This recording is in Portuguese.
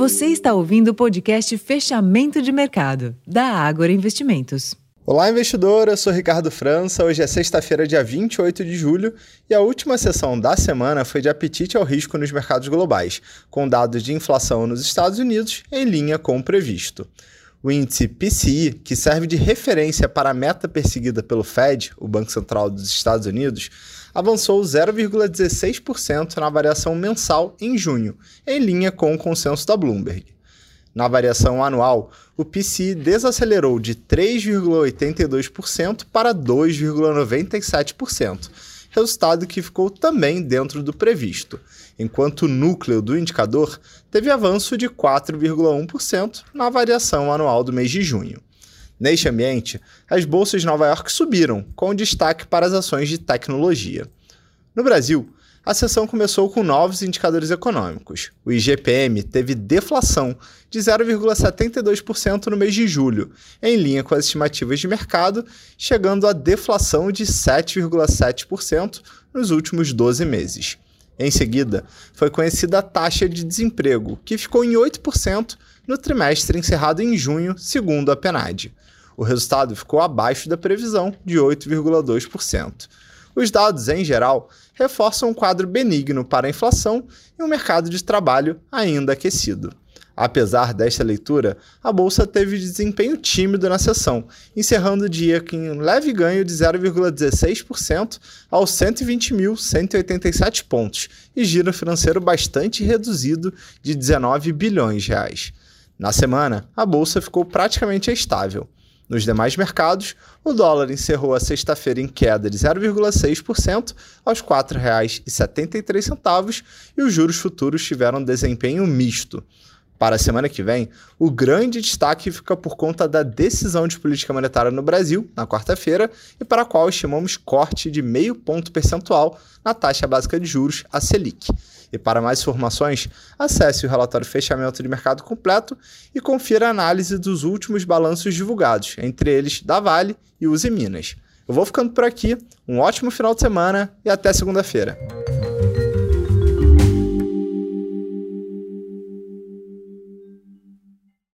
Você está ouvindo o podcast Fechamento de Mercado, da Ágora Investimentos. Olá, investidor. Eu sou Ricardo França. Hoje é sexta-feira, dia 28 de julho, e a última sessão da semana foi de apetite ao risco nos mercados globais, com dados de inflação nos Estados Unidos em linha com o previsto. O índice PCI, que serve de referência para a meta perseguida pelo Fed, o Banco Central dos Estados Unidos, avançou 0,16% na variação mensal em junho, em linha com o consenso da Bloomberg. Na variação anual, o PCI desacelerou de 3,82% para 2,97%, resultado que ficou também dentro do previsto, enquanto o núcleo do indicador teve avanço de 4,1% na variação anual do mês de junho. Neste ambiente, as bolsas de Nova York subiram, com destaque para as ações de tecnologia. No Brasil, a sessão começou com novos indicadores econômicos. O IGPM teve deflação de 0,72% no mês de julho, em linha com as estimativas de mercado, chegando a deflação de 7,7% nos últimos 12 meses. Em seguida, foi conhecida a taxa de desemprego, que ficou em 8% no trimestre encerrado em junho, segundo a PNAD. O resultado ficou abaixo da previsão de 8,2%. Os dados, em geral, reforçam um quadro benigno para a inflação e um mercado de trabalho ainda aquecido. Apesar desta leitura, a bolsa teve desempenho tímido na sessão, encerrando o dia com um leve ganho de 0,16% aos 120.187 pontos e giro financeiro bastante reduzido de 19 bilhões de reais. Na semana, a bolsa ficou praticamente estável. Nos demais mercados, o dólar encerrou a sexta-feira em queda de 0,6% aos R$ 4,73 e os juros futuros tiveram desempenho misto. Para a semana que vem, o grande destaque fica por conta da decisão de política monetária no Brasil, na quarta-feira, e para a qual estimamos corte de meio ponto percentual na taxa básica de juros, a Selic. E para mais informações, acesse o relatório Fechamento de Mercado completo e confira a análise dos últimos balanços divulgados, entre eles da Vale e Uzi Minas. Eu vou ficando por aqui, um ótimo final de semana e até segunda-feira.